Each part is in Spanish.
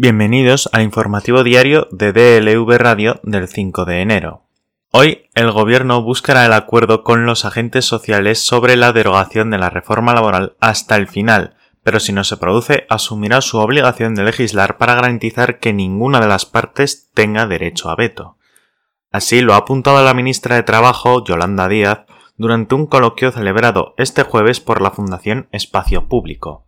Bienvenidos al informativo diario de DLV Radio del 5 de enero. Hoy el Gobierno buscará el acuerdo con los agentes sociales sobre la derogación de la reforma laboral hasta el final, pero si no se produce, asumirá su obligación de legislar para garantizar que ninguna de las partes tenga derecho a veto. Así lo ha apuntado la ministra de Trabajo, Yolanda Díaz, durante un coloquio celebrado este jueves por la Fundación Espacio Público.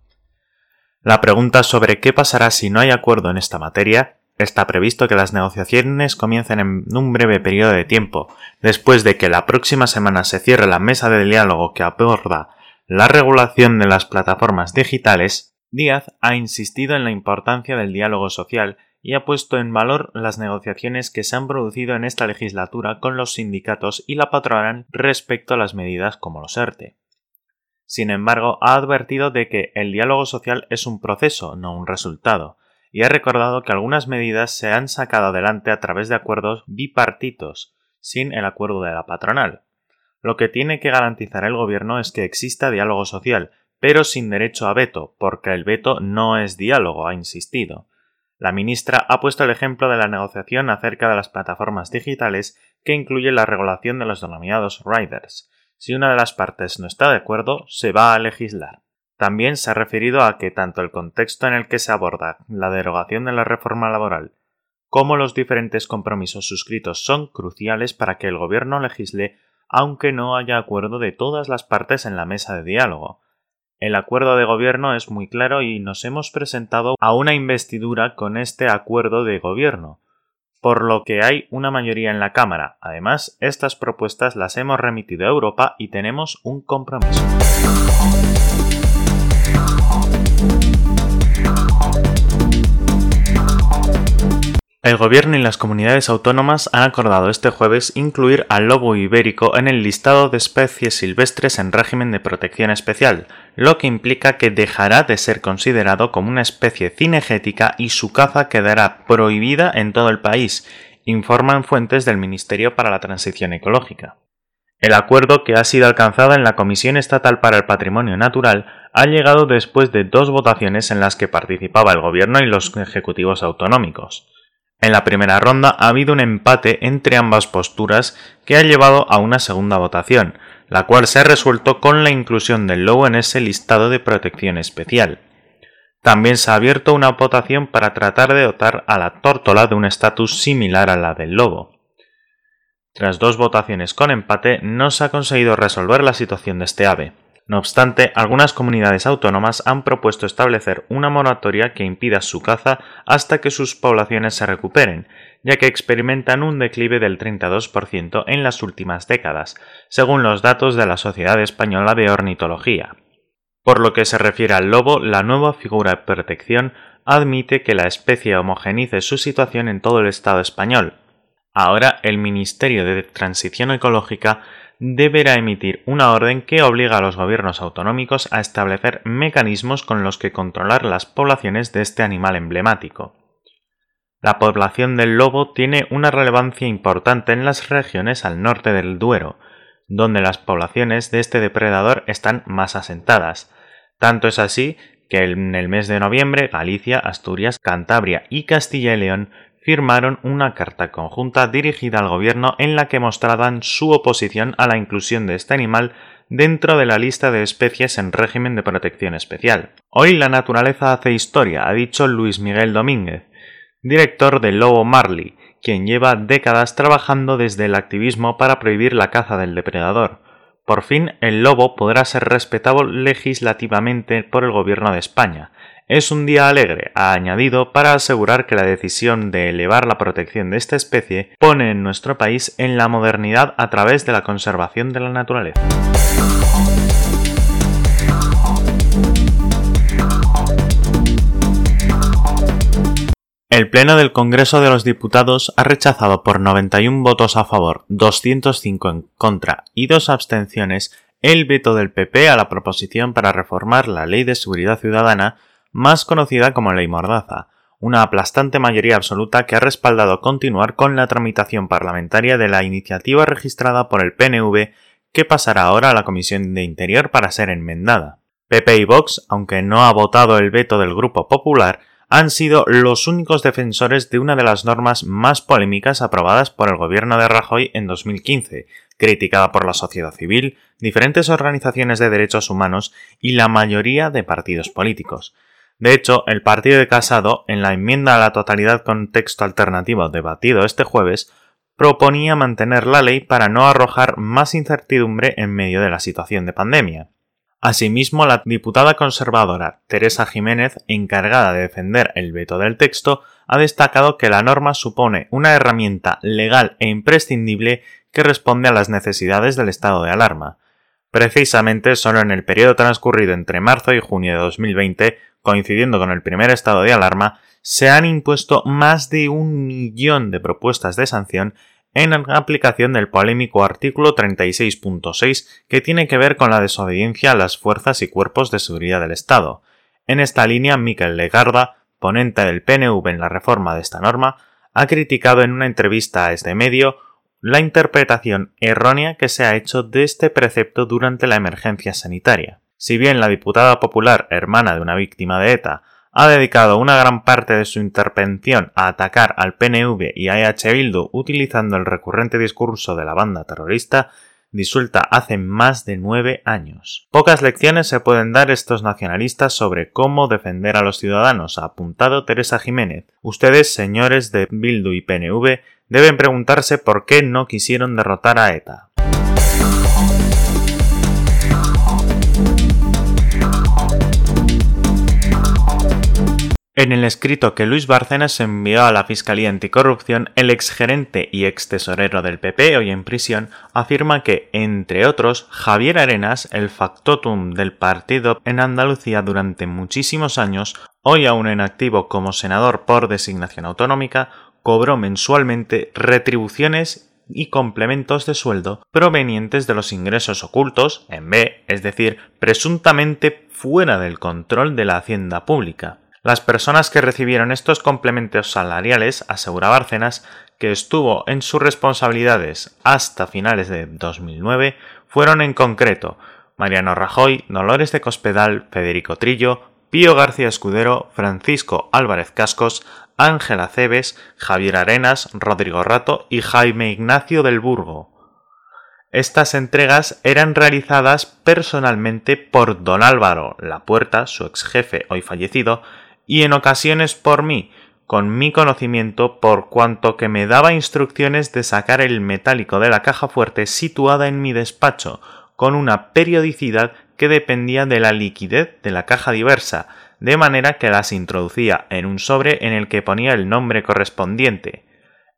La pregunta sobre qué pasará si no hay acuerdo en esta materia está previsto que las negociaciones comiencen en un breve periodo de tiempo, después de que la próxima semana se cierre la mesa de diálogo que aborda la regulación de las plataformas digitales, Díaz ha insistido en la importancia del diálogo social y ha puesto en valor las negociaciones que se han producido en esta legislatura con los sindicatos y la patronal respecto a las medidas como los ERTE. Sin embargo, ha advertido de que el diálogo social es un proceso, no un resultado, y ha recordado que algunas medidas se han sacado adelante a través de acuerdos bipartitos, sin el acuerdo de la patronal. Lo que tiene que garantizar el gobierno es que exista diálogo social, pero sin derecho a veto, porque el veto no es diálogo, ha insistido. La ministra ha puesto el ejemplo de la negociación acerca de las plataformas digitales que incluye la regulación de los denominados riders, si una de las partes no está de acuerdo, se va a legislar. También se ha referido a que tanto el contexto en el que se aborda la derogación de la reforma laboral como los diferentes compromisos suscritos son cruciales para que el Gobierno legisle aunque no haya acuerdo de todas las partes en la mesa de diálogo. El acuerdo de gobierno es muy claro y nos hemos presentado a una investidura con este acuerdo de gobierno, por lo que hay una mayoría en la Cámara. Además, estas propuestas las hemos remitido a Europa y tenemos un compromiso. El Gobierno y las comunidades autónomas han acordado este jueves incluir al lobo ibérico en el listado de especies silvestres en régimen de protección especial, lo que implica que dejará de ser considerado como una especie cinegética y su caza quedará prohibida en todo el país, informan fuentes del Ministerio para la Transición Ecológica. El acuerdo que ha sido alcanzado en la Comisión Estatal para el Patrimonio Natural ha llegado después de dos votaciones en las que participaba el Gobierno y los ejecutivos autonómicos. En la primera ronda ha habido un empate entre ambas posturas que ha llevado a una segunda votación, la cual se ha resuelto con la inclusión del lobo en ese listado de protección especial. También se ha abierto una votación para tratar de dotar a la tórtola de un estatus similar a la del lobo. Tras dos votaciones con empate, no se ha conseguido resolver la situación de este ave. No obstante, algunas comunidades autónomas han propuesto establecer una moratoria que impida su caza hasta que sus poblaciones se recuperen, ya que experimentan un declive del 32% en las últimas décadas, según los datos de la Sociedad Española de Ornitología. Por lo que se refiere al lobo, la nueva figura de protección admite que la especie homogenice su situación en todo el Estado español. Ahora el Ministerio de Transición Ecológica deberá emitir una orden que obliga a los gobiernos autonómicos a establecer mecanismos con los que controlar las poblaciones de este animal emblemático. La población del lobo tiene una relevancia importante en las regiones al norte del Duero, donde las poblaciones de este depredador están más asentadas. Tanto es así que en el mes de noviembre Galicia, Asturias, Cantabria y Castilla y León firmaron una carta conjunta dirigida al gobierno en la que mostraban su oposición a la inclusión de este animal dentro de la lista de especies en régimen de protección especial. Hoy la naturaleza hace historia, ha dicho Luis Miguel Domínguez, director del Lobo Marley, quien lleva décadas trabajando desde el activismo para prohibir la caza del depredador. Por fin el lobo podrá ser respetado legislativamente por el gobierno de España, es un día alegre, ha añadido, para asegurar que la decisión de elevar la protección de esta especie pone en nuestro país en la modernidad a través de la conservación de la naturaleza. El Pleno del Congreso de los Diputados ha rechazado por 91 votos a favor, 205 en contra y dos abstenciones el veto del PP a la proposición para reformar la Ley de Seguridad Ciudadana más conocida como Ley Mordaza, una aplastante mayoría absoluta que ha respaldado continuar con la tramitación parlamentaria de la iniciativa registrada por el PNV que pasará ahora a la Comisión de Interior para ser enmendada. PP y Vox, aunque no ha votado el veto del Grupo Popular, han sido los únicos defensores de una de las normas más polémicas aprobadas por el gobierno de Rajoy en 2015, criticada por la sociedad civil, diferentes organizaciones de derechos humanos y la mayoría de partidos políticos. De hecho, el partido de Casado, en la enmienda a la totalidad con texto alternativo debatido este jueves, proponía mantener la ley para no arrojar más incertidumbre en medio de la situación de pandemia. Asimismo, la diputada conservadora Teresa Jiménez, encargada de defender el veto del texto, ha destacado que la norma supone una herramienta legal e imprescindible que responde a las necesidades del estado de alarma. Precisamente solo en el periodo transcurrido entre marzo y junio de 2020, coincidiendo con el primer estado de alarma, se han impuesto más de un millón de propuestas de sanción en aplicación del polémico artículo 36.6 que tiene que ver con la desobediencia a las fuerzas y cuerpos de seguridad del Estado. En esta línea, Miquel Legarda, ponente del PNV en la reforma de esta norma, ha criticado en una entrevista a este medio la interpretación errónea que se ha hecho de este precepto durante la emergencia sanitaria. Si bien la diputada popular, hermana de una víctima de ETA, ha dedicado una gran parte de su intervención a atacar al PNV y a EH Bildu utilizando el recurrente discurso de la banda terrorista disuelta hace más de nueve años. Pocas lecciones se pueden dar estos nacionalistas sobre cómo defender a los ciudadanos, ha apuntado Teresa Jiménez. Ustedes, señores de Bildu y PNV, deben preguntarse por qué no quisieron derrotar a ETA. En el escrito que Luis Bárcenas envió a la Fiscalía Anticorrupción, el exgerente y ex tesorero del PP, hoy en prisión, afirma que, entre otros, Javier Arenas, el factotum del partido en Andalucía durante muchísimos años, hoy aún en activo como senador por designación autonómica, cobró mensualmente retribuciones y complementos de sueldo provenientes de los ingresos ocultos, en B, es decir, presuntamente fuera del control de la hacienda pública. Las personas que recibieron estos complementos salariales, asegura Bárcenas, que estuvo en sus responsabilidades hasta finales de 2009, fueron en concreto Mariano Rajoy, Dolores de Cospedal, Federico Trillo, Pío García Escudero, Francisco Álvarez Cascos, Ángela Cebes, Javier Arenas, Rodrigo Rato y Jaime Ignacio del Burgo. Estas entregas eran realizadas personalmente por don Álvaro La Puerta, su ex jefe hoy fallecido, y en ocasiones por mí, con mi conocimiento por cuanto que me daba instrucciones de sacar el metálico de la caja fuerte situada en mi despacho, con una periodicidad que dependía de la liquidez de la caja diversa, de manera que las introducía en un sobre en el que ponía el nombre correspondiente.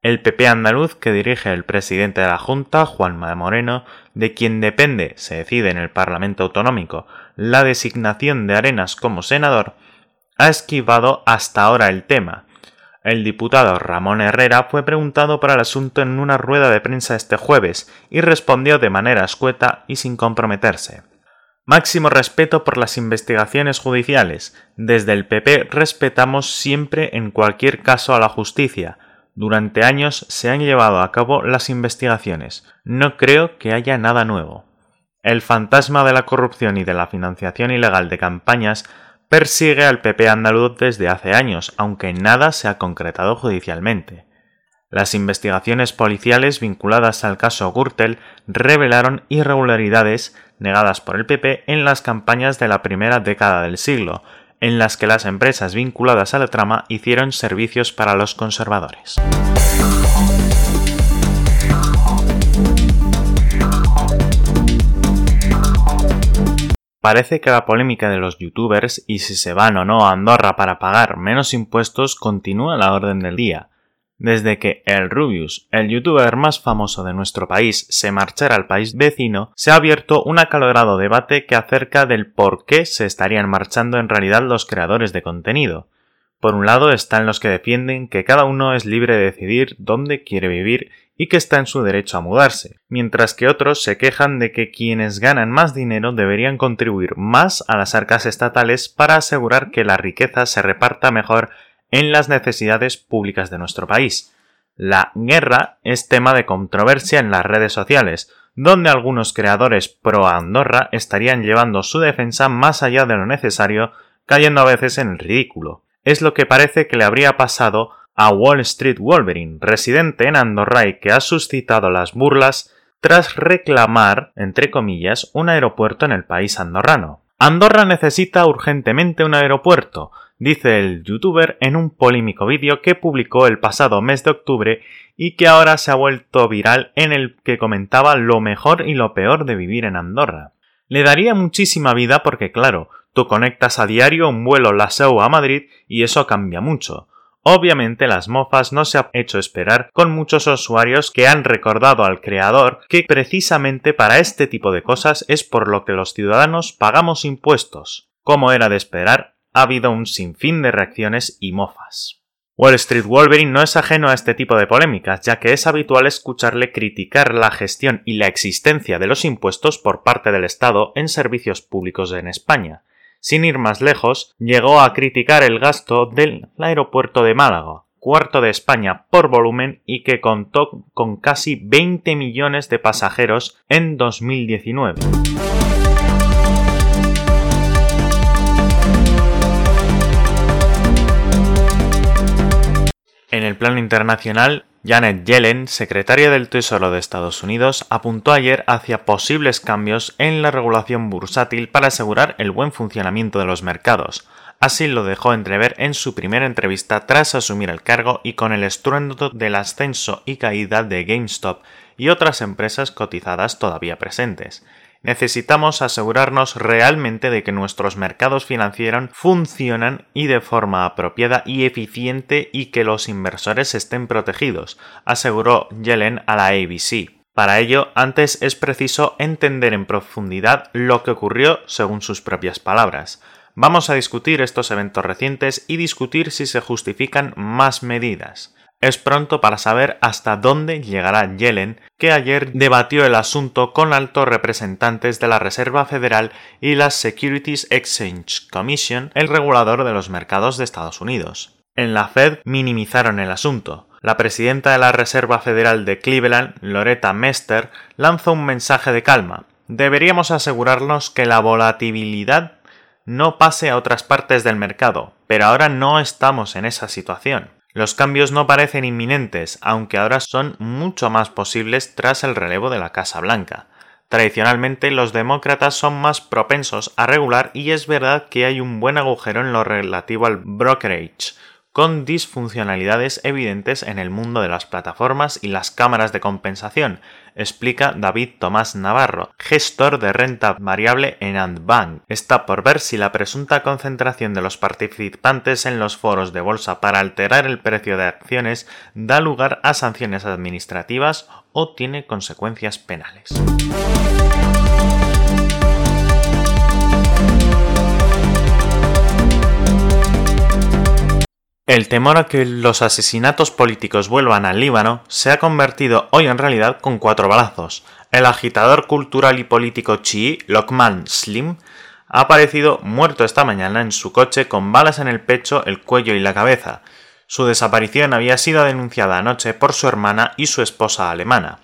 El PP andaluz que dirige el presidente de la Junta, Juanma Moreno, de quien depende, se decide en el Parlamento Autonómico, la designación de Arenas como senador, ha esquivado hasta ahora el tema. El diputado Ramón Herrera fue preguntado por el asunto en una rueda de prensa este jueves y respondió de manera escueta y sin comprometerse. Máximo respeto por las investigaciones judiciales. Desde el PP respetamos siempre en cualquier caso a la justicia. Durante años se han llevado a cabo las investigaciones. No creo que haya nada nuevo. El fantasma de la corrupción y de la financiación ilegal de campañas persigue al PP andaluz desde hace años, aunque nada se ha concretado judicialmente. Las investigaciones policiales vinculadas al caso Gürtel revelaron irregularidades negadas por el PP en las campañas de la primera década del siglo, en las que las empresas vinculadas a la trama hicieron servicios para los conservadores. Parece que la polémica de los youtubers y si se van o no a Andorra para pagar menos impuestos continúa a la orden del día. Desde que el Rubius, el youtuber más famoso de nuestro país, se marchara al país vecino, se ha abierto un acalorado debate que acerca del por qué se estarían marchando en realidad los creadores de contenido. Por un lado están los que defienden que cada uno es libre de decidir dónde quiere vivir y que está en su derecho a mudarse, mientras que otros se quejan de que quienes ganan más dinero deberían contribuir más a las arcas estatales para asegurar que la riqueza se reparta mejor en las necesidades públicas de nuestro país. La guerra es tema de controversia en las redes sociales, donde algunos creadores pro Andorra estarían llevando su defensa más allá de lo necesario, cayendo a veces en el ridículo. es lo que parece que le habría pasado a Wall Street Wolverine, residente en Andorra y que ha suscitado las burlas tras reclamar, entre comillas, un aeropuerto en el país andorrano. Andorra necesita urgentemente un aeropuerto, dice el youtuber en un polémico vídeo que publicó el pasado mes de octubre y que ahora se ha vuelto viral en el que comentaba lo mejor y lo peor de vivir en Andorra. Le daría muchísima vida porque claro, tú conectas a diario un vuelo Laseu a Madrid y eso cambia mucho. Obviamente las mofas no se ha hecho esperar con muchos usuarios que han recordado al creador que precisamente para este tipo de cosas es por lo que los ciudadanos pagamos impuestos. Como era de esperar, ha habido un sinfín de reacciones y mofas. Wall Street Wolverine no es ajeno a este tipo de polémicas, ya que es habitual escucharle criticar la gestión y la existencia de los impuestos por parte del Estado en servicios públicos en España, sin ir más lejos, llegó a criticar el gasto del aeropuerto de Málaga, cuarto de España por volumen y que contó con casi 20 millones de pasajeros en 2019. En el plano internacional, Janet Yellen, secretaria del Tesoro de Estados Unidos, apuntó ayer hacia posibles cambios en la regulación bursátil para asegurar el buen funcionamiento de los mercados. Así lo dejó entrever en su primera entrevista tras asumir el cargo y con el estruendo del ascenso y caída de GameStop y otras empresas cotizadas todavía presentes necesitamos asegurarnos realmente de que nuestros mercados financieros funcionan y de forma apropiada y eficiente y que los inversores estén protegidos, aseguró Yellen a la ABC. Para ello, antes es preciso entender en profundidad lo que ocurrió según sus propias palabras. Vamos a discutir estos eventos recientes y discutir si se justifican más medidas. Es pronto para saber hasta dónde llegará Yellen, que ayer debatió el asunto con altos representantes de la Reserva Federal y la Securities Exchange Commission, el regulador de los mercados de Estados Unidos. En la Fed minimizaron el asunto. La presidenta de la Reserva Federal de Cleveland, Loretta Mester, lanzó un mensaje de calma. Deberíamos asegurarnos que la volatilidad no pase a otras partes del mercado, pero ahora no estamos en esa situación. Los cambios no parecen inminentes, aunque ahora son mucho más posibles tras el relevo de la Casa Blanca. Tradicionalmente los demócratas son más propensos a regular y es verdad que hay un buen agujero en lo relativo al brokerage, con disfuncionalidades evidentes en el mundo de las plataformas y las cámaras de compensación, explica David Tomás Navarro, gestor de renta variable en Antbank. Está por ver si la presunta concentración de los participantes en los foros de bolsa para alterar el precio de acciones da lugar a sanciones administrativas o tiene consecuencias penales. El temor a que los asesinatos políticos vuelvan al Líbano se ha convertido hoy en realidad con cuatro balazos. El agitador cultural y político chií Lokman Slim ha aparecido muerto esta mañana en su coche con balas en el pecho, el cuello y la cabeza. Su desaparición había sido denunciada anoche por su hermana y su esposa alemana.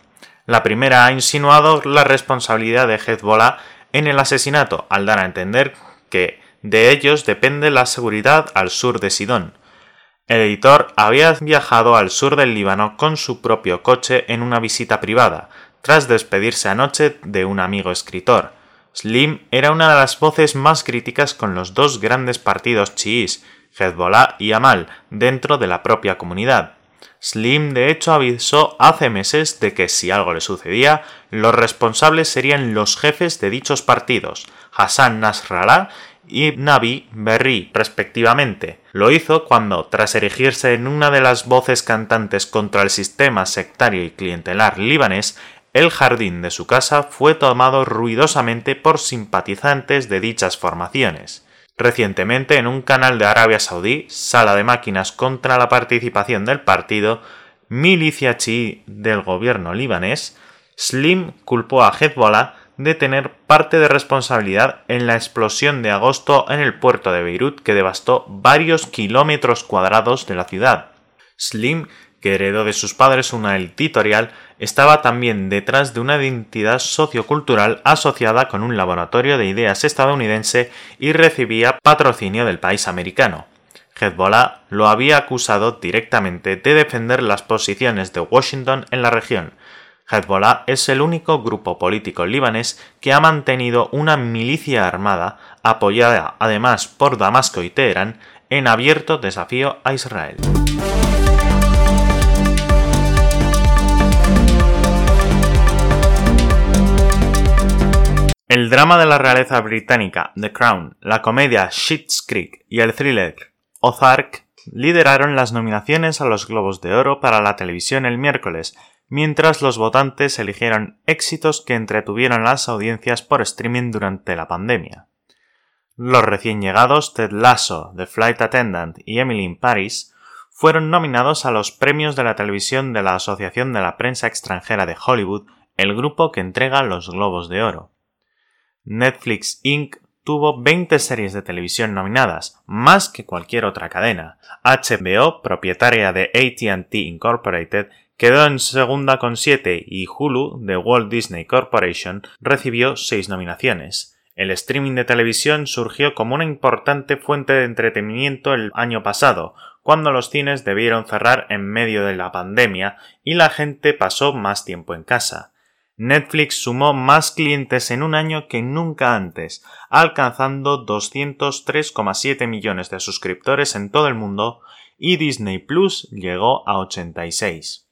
La primera ha insinuado la responsabilidad de Hezbollah en el asesinato, al dar a entender que de ellos depende la seguridad al sur de Sidón. El editor había viajado al sur del Líbano con su propio coche en una visita privada, tras despedirse anoche de un amigo escritor. Slim era una de las voces más críticas con los dos grandes partidos chiíes, Hezbollah y Amal, dentro de la propia comunidad. Slim de hecho avisó hace meses de que si algo le sucedía, los responsables serían los jefes de dichos partidos, Hassan Nasrallah y Nabi Berri, respectivamente. Lo hizo cuando, tras erigirse en una de las voces cantantes contra el sistema sectario y clientelar libanés, el jardín de su casa fue tomado ruidosamente por simpatizantes de dichas formaciones. Recientemente, en un canal de Arabia Saudí, sala de máquinas contra la participación del partido, milicia chií del gobierno libanés, Slim culpó a Hezbollah de tener parte de responsabilidad en la explosión de agosto en el puerto de Beirut que devastó varios kilómetros cuadrados de la ciudad. Slim, que heredó de sus padres una editorial, estaba también detrás de una identidad sociocultural asociada con un laboratorio de ideas estadounidense y recibía patrocinio del país americano. Hezbollah lo había acusado directamente de defender las posiciones de Washington en la región. Hezbollah es el único grupo político libanés que ha mantenido una milicia armada, apoyada además por Damasco y Teherán, en abierto desafío a Israel. El drama de la realeza británica The Crown, la comedia Schitt's Creek y el thriller Ozark lideraron las nominaciones a los Globos de Oro para la televisión el miércoles, mientras los votantes eligieron éxitos que entretuvieron las audiencias por streaming durante la pandemia. Los recién llegados Ted Lasso, The Flight Attendant y Emily in Paris fueron nominados a los premios de la televisión de la Asociación de la Prensa Extranjera de Hollywood, el grupo que entrega los Globos de Oro. Netflix Inc tuvo 20 series de televisión nominadas, más que cualquier otra cadena. HBO, propietaria de ATT Incorporated, quedó en segunda con 7 y Hulu, de Walt Disney Corporation, recibió 6 nominaciones. El streaming de televisión surgió como una importante fuente de entretenimiento el año pasado, cuando los cines debieron cerrar en medio de la pandemia y la gente pasó más tiempo en casa. Netflix sumó más clientes en un año que nunca antes, alcanzando 203,7 millones de suscriptores en todo el mundo y Disney Plus llegó a 86.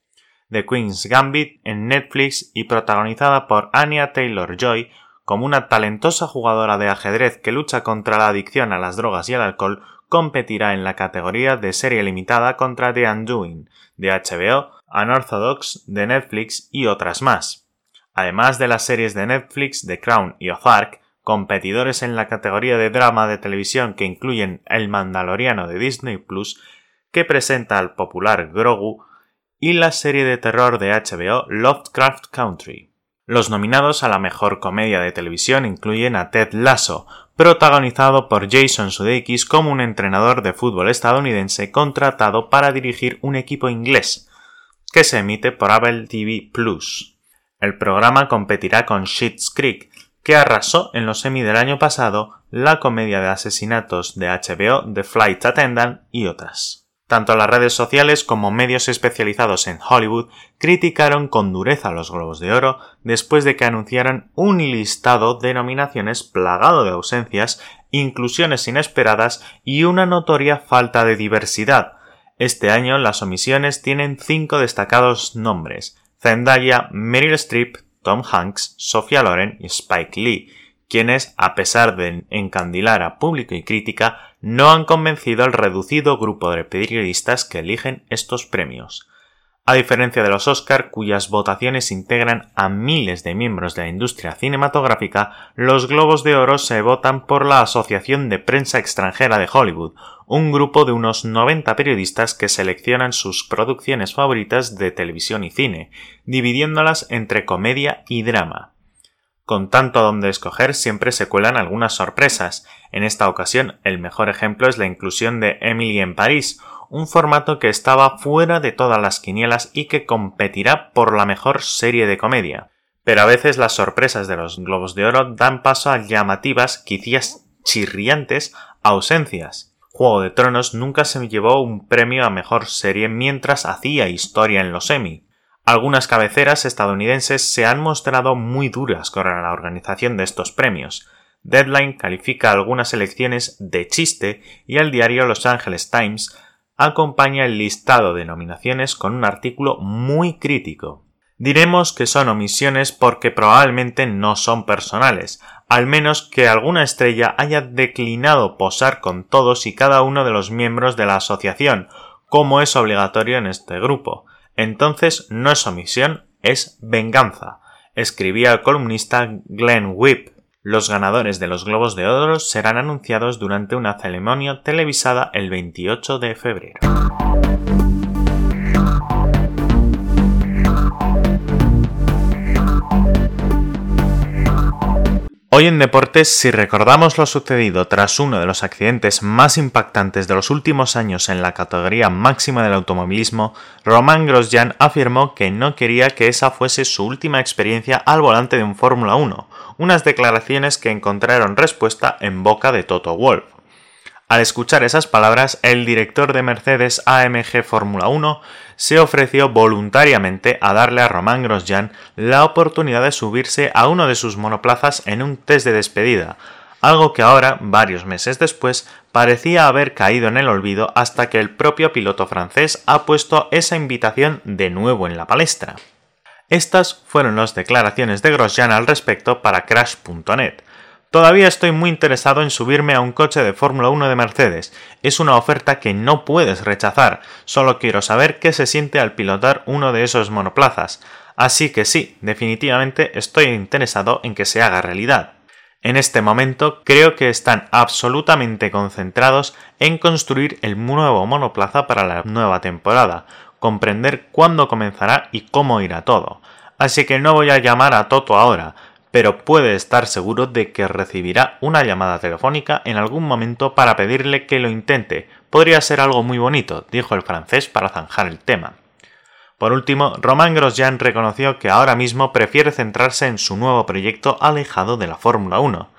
The Queen's Gambit en Netflix y protagonizada por Anya Taylor Joy como una talentosa jugadora de ajedrez que lucha contra la adicción a las drogas y el alcohol, competirá en la categoría de serie limitada contra The Undoing, de HBO, Unorthodox, de Netflix y otras más. Además de las series de Netflix The Crown y Ozark, competidores en la categoría de drama de televisión que incluyen El Mandaloriano de Disney Plus, que presenta al popular Grogu, y la serie de terror de HBO Lovecraft Country. Los nominados a la mejor comedia de televisión incluyen a Ted Lasso, protagonizado por Jason Sudeikis como un entrenador de fútbol estadounidense contratado para dirigir un equipo inglés, que se emite por Apple TV Plus. El programa competirá con Schitt's Creek, que arrasó en los Emmy del año pasado, la comedia de asesinatos de HBO The Flight Attendant y otras. Tanto las redes sociales como medios especializados en Hollywood criticaron con dureza los Globos de Oro después de que anunciaran un listado de nominaciones plagado de ausencias, inclusiones inesperadas y una notoria falta de diversidad. Este año las omisiones tienen cinco destacados nombres Zendaya, Meryl Streep, Tom Hanks, Sophia Loren y Spike Lee, quienes, a pesar de encandilar a público y crítica, no han convencido al reducido grupo de periodistas que eligen estos premios. A diferencia de los Oscar, cuyas votaciones integran a miles de miembros de la industria cinematográfica, los Globos de Oro se votan por la Asociación de Prensa Extranjera de Hollywood, un grupo de unos 90 periodistas que seleccionan sus producciones favoritas de televisión y cine, dividiéndolas entre comedia y drama. Con tanto donde escoger siempre se cuelan algunas sorpresas. En esta ocasión, el mejor ejemplo es la inclusión de Emily en París, un formato que estaba fuera de todas las quinielas y que competirá por la mejor serie de comedia. Pero a veces las sorpresas de los Globos de Oro dan paso a llamativas, quizás chirriantes, ausencias. Juego de Tronos nunca se llevó un premio a mejor serie mientras hacía historia en los Emmy. Algunas cabeceras estadounidenses se han mostrado muy duras con la organización de estos premios. Deadline califica algunas elecciones de chiste y el diario Los Angeles Times acompaña el listado de nominaciones con un artículo muy crítico. Diremos que son omisiones porque probablemente no son personales, al menos que alguna estrella haya declinado posar con todos y cada uno de los miembros de la asociación, como es obligatorio en este grupo. Entonces no es omisión, es venganza, escribía el columnista Glenn Whip. Los ganadores de los Globos de Oro serán anunciados durante una ceremonia televisada el 28 de febrero. Hoy en Deportes, si recordamos lo sucedido tras uno de los accidentes más impactantes de los últimos años en la categoría máxima del automovilismo, Romain Grosjean afirmó que no quería que esa fuese su última experiencia al volante de un Fórmula 1, unas declaraciones que encontraron respuesta en boca de Toto Wolff. Al escuchar esas palabras, el director de Mercedes AMG Fórmula 1 se ofreció voluntariamente a darle a Román Grosjean la oportunidad de subirse a uno de sus monoplazas en un test de despedida, algo que ahora, varios meses después, parecía haber caído en el olvido hasta que el propio piloto francés ha puesto esa invitación de nuevo en la palestra. Estas fueron las declaraciones de Grosjean al respecto para Crash.net. Todavía estoy muy interesado en subirme a un coche de Fórmula 1 de Mercedes. Es una oferta que no puedes rechazar. Solo quiero saber qué se siente al pilotar uno de esos monoplazas. Así que sí, definitivamente estoy interesado en que se haga realidad. En este momento creo que están absolutamente concentrados en construir el nuevo monoplaza para la nueva temporada, comprender cuándo comenzará y cómo irá todo. Así que no voy a llamar a Toto ahora, pero puede estar seguro de que recibirá una llamada telefónica en algún momento para pedirle que lo intente. Podría ser algo muy bonito, dijo el francés para zanjar el tema. Por último, Romain Grosjean reconoció que ahora mismo prefiere centrarse en su nuevo proyecto alejado de la Fórmula 1.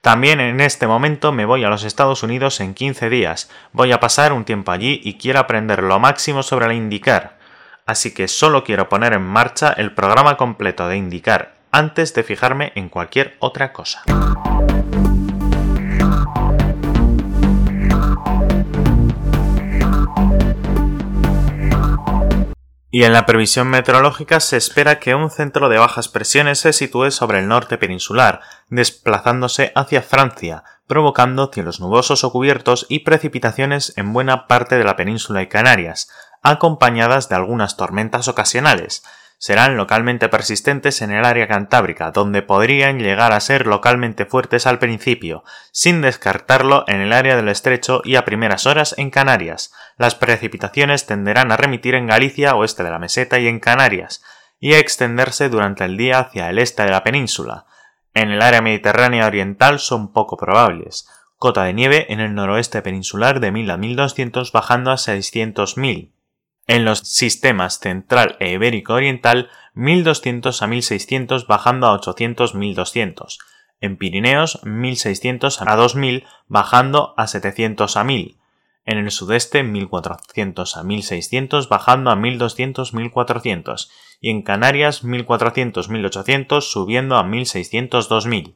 También en este momento me voy a los Estados Unidos en 15 días. Voy a pasar un tiempo allí y quiero aprender lo máximo sobre la IndyCar. Así que solo quiero poner en marcha el programa completo de IndyCar antes de fijarme en cualquier otra cosa. Y en la previsión meteorológica se espera que un centro de bajas presiones se sitúe sobre el norte peninsular, desplazándose hacia Francia, provocando cielos nubosos o cubiertos y precipitaciones en buena parte de la península y Canarias, acompañadas de algunas tormentas ocasionales, serán localmente persistentes en el área cantábrica, donde podrían llegar a ser localmente fuertes al principio, sin descartarlo en el área del estrecho y a primeras horas en Canarias. Las precipitaciones tenderán a remitir en Galicia, oeste de la meseta y en Canarias, y a extenderse durante el día hacia el este de la península. En el área mediterránea oriental son poco probables. Cota de nieve en el noroeste peninsular de 1000 a 1200 bajando a 600.000 en los sistemas central e ibérico oriental 1200 a 1600 bajando a 800 1200, en Pirineos 1600 a 2000 bajando a 700 a 1000, en el sudeste 1400 a 1600 bajando a 1200 1400 y en Canarias 1400 1800 subiendo a 1600 2000.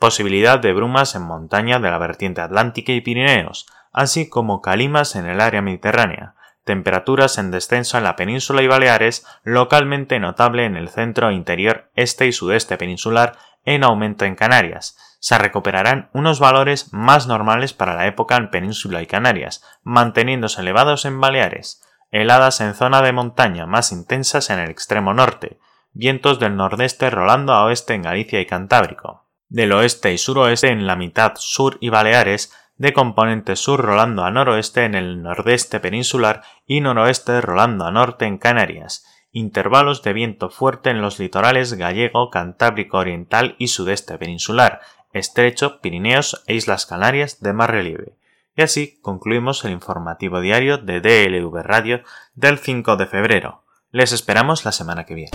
Posibilidad de brumas en montaña de la vertiente atlántica y Pirineos, así como calimas en el área mediterránea temperaturas en descenso en la península y Baleares, localmente notable en el centro interior este y sudeste peninsular, en aumento en Canarias. Se recuperarán unos valores más normales para la época en península y Canarias, manteniéndose elevados en Baleares, heladas en zona de montaña más intensas en el extremo norte, vientos del nordeste rolando a oeste en Galicia y Cantábrico. Del oeste y suroeste en la mitad sur y Baleares de componente sur rolando a noroeste en el nordeste peninsular y noroeste rolando a norte en Canarias, intervalos de viento fuerte en los litorales gallego, cantábrico oriental y sudeste peninsular, estrecho, Pirineos e Islas Canarias de más relieve. Y así concluimos el informativo diario de DLV Radio del 5 de febrero. Les esperamos la semana que viene.